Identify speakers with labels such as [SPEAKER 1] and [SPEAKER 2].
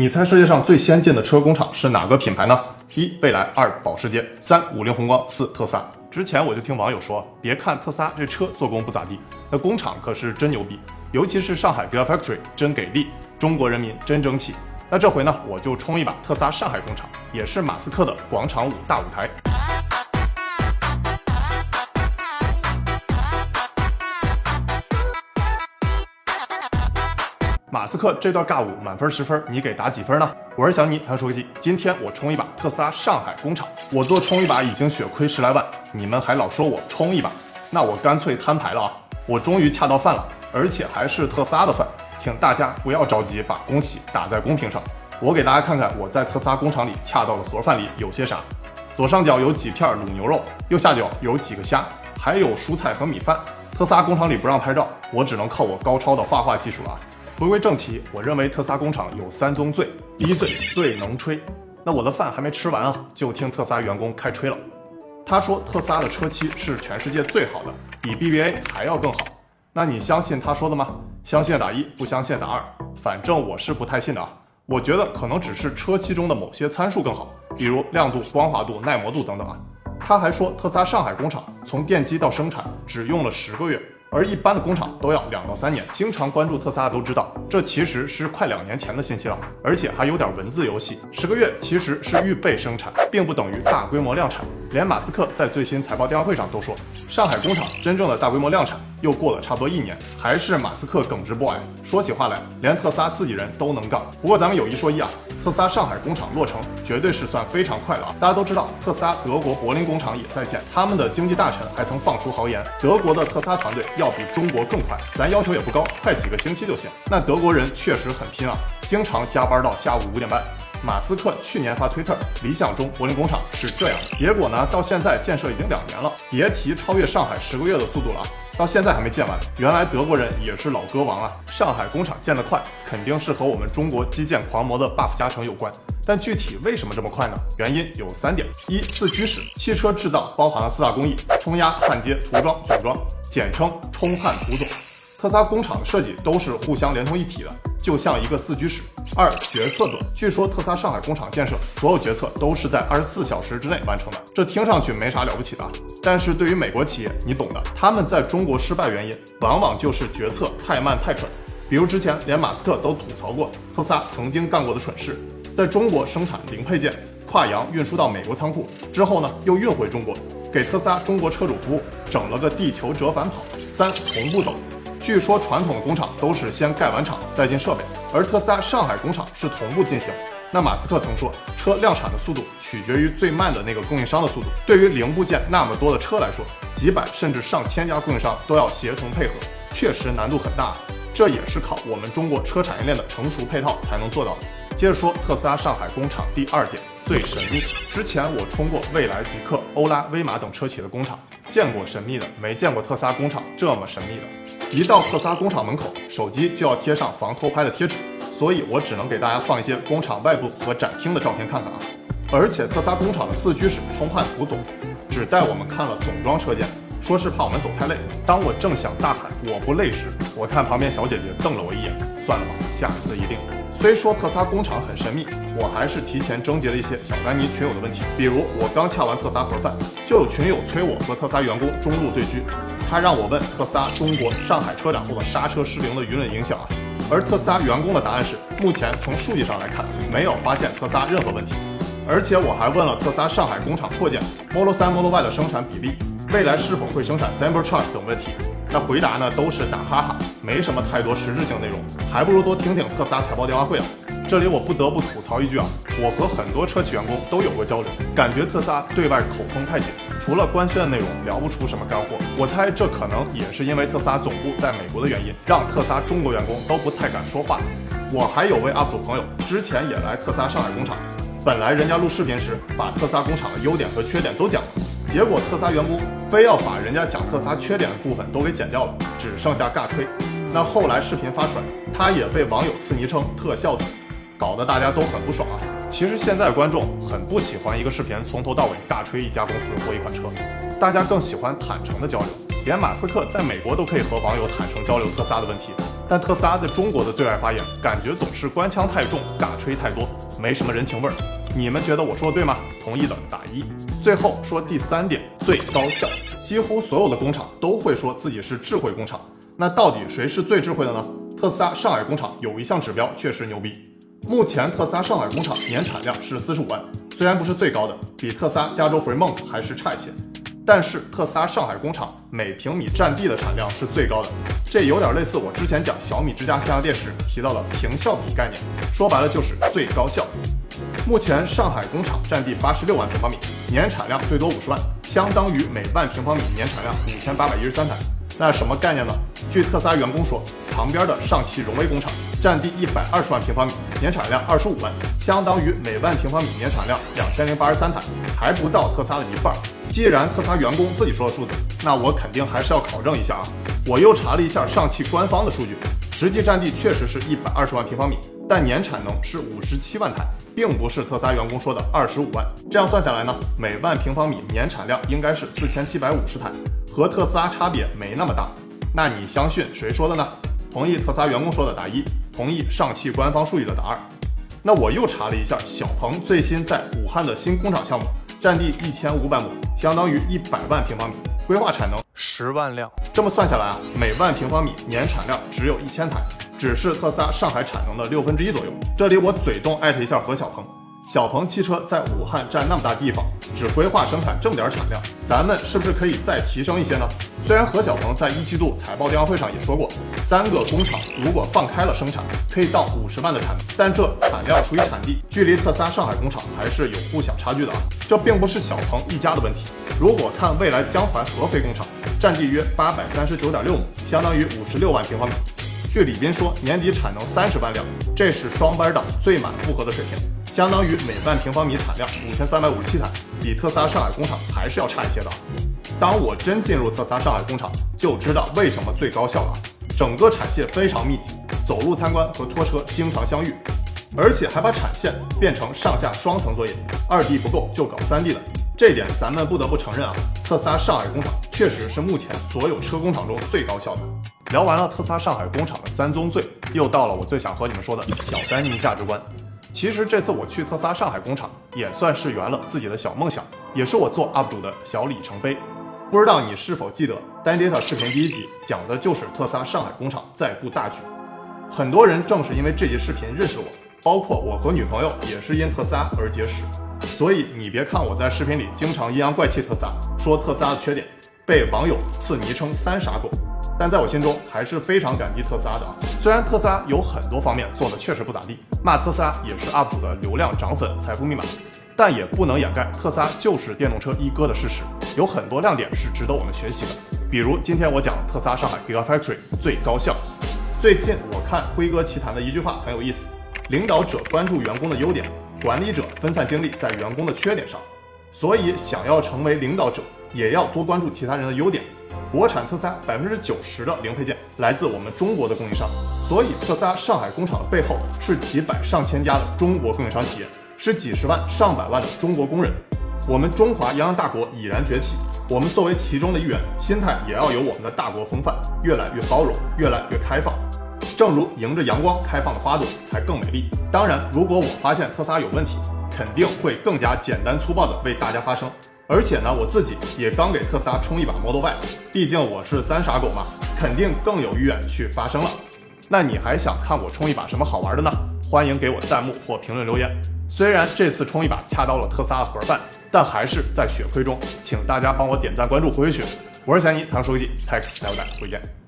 [SPEAKER 1] 你猜世界上最先进的车工厂是哪个品牌呢？一蔚来，二保时捷，三五菱宏光，四特斯拉。之前我就听网友说，别看特斯拉这车做工不咋地，那工厂可是真牛逼，尤其是上海 Gigafactory 真给力，中国人民真争气。那这回呢，我就冲一把特斯拉上海工厂，也是马斯克的广场舞大舞台。斯克这段尬舞满分十分，你给打几分呢？我是小尼，谈说科技。今天我冲一把特斯拉上海工厂，我做冲一把已经血亏十来万，你们还老说我冲一把，那我干脆摊牌了啊！我终于恰到饭了，而且还是特斯拉的饭，请大家不要着急把恭喜打在公屏上。我给大家看看我在特斯拉工厂里恰到的盒饭里有些啥。左上角有几片卤牛肉，右下角有几个虾，还有蔬菜和米饭。特斯拉工厂里不让拍照，我只能靠我高超的画画技术了。回归正题，我认为特斯拉工厂有三宗罪。第一罪，最能吹。那我的饭还没吃完啊，就听特斯拉员工开吹了。他说特斯拉的车漆是全世界最好的，比 BBA 还要更好。那你相信他说的吗？相信打一，不相信打二。反正我是不太信的啊。我觉得可能只是车漆中的某些参数更好，比如亮度、光滑度、耐磨度等等啊。他还说特斯拉上海工厂从奠基到生产只用了十个月。而一般的工厂都要两到三年。经常关注特斯拉都知道，这其实是快两年前的信息了，而且还有点文字游戏。十个月其实是预备生产，并不等于大规模量产。连马斯克在最新财报电话会上都说，上海工厂真正的大规模量产又过了差不多一年，还是马斯克耿直 boy，说起话来连特斯拉自己人都能杠。不过咱们有一说一啊，特斯拉上海工厂落成绝对是算非常快了啊！大家都知道，特斯拉德国柏林工厂也在建，他们的经济大臣还曾放出豪言，德国的特斯拉团队要比中国更快，咱要求也不高，快几个星期就行。那德国人确实很拼啊，经常加班到下午五点半。马斯克去年发推特，理想中柏林工厂是这样的，结果呢，到现在建设已经两年了，别提超越上海十个月的速度了啊，到现在还没建完。原来德国人也是老歌王啊，上海工厂建得快，肯定是和我们中国基建狂魔的 buff 加成有关。但具体为什么这么快呢？原因有三点：一、四驱使，汽车制造包含了四大工艺：冲压、焊接、涂装、组装，简称冲焊涂总。特斯拉工厂的设计都是互相连通一体的。就像一个四居室。二决策者，据说特斯拉上海工厂建设所有决策都是在二十四小时之内完成的，这听上去没啥了不起的。但是对于美国企业，你懂的，他们在中国失败原因往往就是决策太慢太蠢。比如之前连马斯克都吐槽过特斯拉曾经干过的蠢事，在中国生产零配件，跨洋运输到美国仓库之后呢，又运回中国，给特斯拉中国车主服务整了个地球折返跑。三同步走。据说传统的工厂都是先盖完厂再进设备，而特斯拉上海工厂是同步进行。那马斯克曾说，车量产的速度取决于最慢的那个供应商的速度。对于零部件那么多的车来说，几百甚至上千家供应商都要协同配合，确实难度很大。这也是靠我们中国车产业链的成熟配套才能做到的。接着说特斯拉上海工厂第二点最神秘。之前我冲过蔚来、极氪、欧拉、威马等车企的工厂。见过神秘的，没见过特斯拉工厂这么神秘的。一到特斯拉工厂门口，手机就要贴上防偷拍的贴纸，所以我只能给大家放一些工厂外部和展厅的照片看看啊。而且特斯拉工厂的四驱室冲焊涂总，只带我们看了总装车间，说是怕我们走太累。当我正想大喊我不累时，我看旁边小姐姐瞪了我一眼，算了吧，下次一定。虽说特斯拉工厂很神秘，我还是提前征集了一些小丹尼群友的问题。比如我刚恰完特斯拉盒饭，就有群友催我和特斯拉员工中路对狙，他让我问特斯拉中国上海车展后的刹车失灵的舆论影响啊。而特斯拉员工的答案是，目前从数据上来看，没有发现特斯拉任何问题。而且我还问了特斯拉上海工厂扩建 Model 3、Model Y 的生产比例，未来是否会生产 Cybertruck 等问题。那回答呢都是打哈哈，没什么太多实质性内容，还不如多听听特斯拉财报电话会啊。这里我不得不吐槽一句啊，我和很多车企员工都有过交流，感觉特斯拉对外口风太紧，除了官宣的内容聊不出什么干货。我猜这可能也是因为特斯拉总部在美国的原因，让特斯拉中国员工都不太敢说话。我还有位 UP 主朋友，之前也来特斯拉上海工厂，本来人家录视频时把特斯拉工厂的优点和缺点都讲了。结果特斯拉员工非要把人家讲特斯拉缺点的部分都给剪掉了，只剩下尬吹。那后来视频发出来，他也被网友赐昵称“特效子”，搞得大家都很不爽啊。其实现在观众很不喜欢一个视频从头到尾尬吹一家公司或一款车，大家更喜欢坦诚的交流。连马斯克在美国都可以和网友坦诚交流特斯拉的问题，但特斯拉在中国的对外发言感觉总是官腔太重，尬吹太多，没什么人情味儿。你们觉得我说的对吗？同意的打一。最后说第三点，最高效。几乎所有的工厂都会说自己是智慧工厂，那到底谁是最智慧的呢？特斯拉上海工厂有一项指标确实牛逼，目前特斯拉上海工厂年产量是四十五万，虽然不是最高的，比特斯拉加州 Fremont 还是差一些。但是特斯拉上海工厂每平米占地的产量是最高的，这有点类似我之前讲小米之家线下店时提到的平效比概念，说白了就是最高效。目前上海工厂占地八十六万平方米，年产量最多五十万，相当于每万平方米年产量五千八百一十三台。那什么概念呢？据特斯拉员工说，旁边的上汽荣威工厂占地一百二十万平方米，年产量二十五万，相当于每万平方米年产量两千零八十三台，还不到特斯拉的一半。既然特斯拉员工自己说的数字，那我肯定还是要考证一下啊。我又查了一下上汽官方的数据，实际占地确实是一百二十万平方米，但年产能是五十七万台，并不是特斯拉员工说的二十五万。这样算下来呢，每万平方米年产量应该是四千七百五十台，和特斯拉差别没那么大。那你相信谁说的呢？同意特斯拉员工说的打一，同意上汽官方数据的打二。那我又查了一下小鹏最新在武汉的新工厂项目。占地一千五百亩，相当于一百万平方米，规划产能十万辆。这么算下来啊，每万平方米年产量只有一千台，只是特斯拉上海产能的六分之一左右。这里我嘴动艾特一下何小鹏。小鹏汽车在武汉占那么大地方，只规划生产这么点产量，咱们是不是可以再提升一些呢？虽然何小鹏在一季度财报电话会上也说过，三个工厂如果放开了生产，可以到五十万的产能，但这产量除以产地，距离特斯拉上海工厂还是有不小差距的啊。这并不是小鹏一家的问题。如果看未来江淮合肥工厂，占地约八百三十九点六亩，相当于五十六万平方米。据李斌说，年底产能三十万辆，这是双班档最满负荷的水平。相当于每万平方米产量五千三百五十七台，比特斯拉上海工厂还是要差一些的。当我真进入特斯拉上海工厂，就知道为什么最高效了。整个产线非常密集，走路参观和拖车经常相遇，而且还把产线变成上下双层作业，二 D 不够就搞三 D 的。这点咱们不得不承认啊，特斯拉上海工厂确实是目前所有车工厂中最高效的。聊完了特斯拉上海工厂的三宗罪，又到了我最想和你们说的小丹尼价值观。其实这次我去特斯拉上海工厂，也算是圆了自己的小梦想，也是我做 UP 主的小里程碑。不知道你是否记得 Dan Data 视频第一集讲的就是特斯拉上海工厂在布大局。很多人正是因为这集视频认识我，包括我和女朋友也是因特斯拉而结识。所以你别看我在视频里经常阴阳怪气特斯拉，说特斯拉的缺点，被网友赐昵称“三傻狗”。但在我心中还是非常感激特斯拉的！虽然特斯拉有很多方面做的确实不咋地，骂特斯拉也是 UP 主的流量涨粉、财富密码，但也不能掩盖特斯拉就是电动车一哥的事实，有很多亮点是值得我们学习的。比如今天我讲特斯拉上海 Gigafactory 最高效。最近我看辉哥奇谈的一句话很有意思：领导者关注员工的优点，管理者分散精力在员工的缺点上。所以想要成为领导者，也要多关注其他人的优点。国产特斯拉百分之九十的零配件来自我们中国的供应商，所以特斯拉上海工厂的背后是几百上千家的中国供应商企业，是几十万上百万的中国工人。我们中华泱泱大国已然崛起，我们作为其中的一员，心态也要有我们的大国风范，越来越包容，越来越开放。正如迎着阳光开放的花朵才更美丽。当然，如果我发现特斯拉有问题，肯定会更加简单粗暴地为大家发声。而且呢，我自己也刚给特斯拉充一把 Model Y，毕竟我是三傻狗嘛，肯定更有意愿去发声了。那你还想看我充一把什么好玩的呢？欢迎给我弹幕或评论留言。虽然这次充一把掐到了特斯拉的盒饭，但还是在血亏中，请大家帮我点赞、关注、回回血。我是小尼，唐书记，TAX，加油干，回见。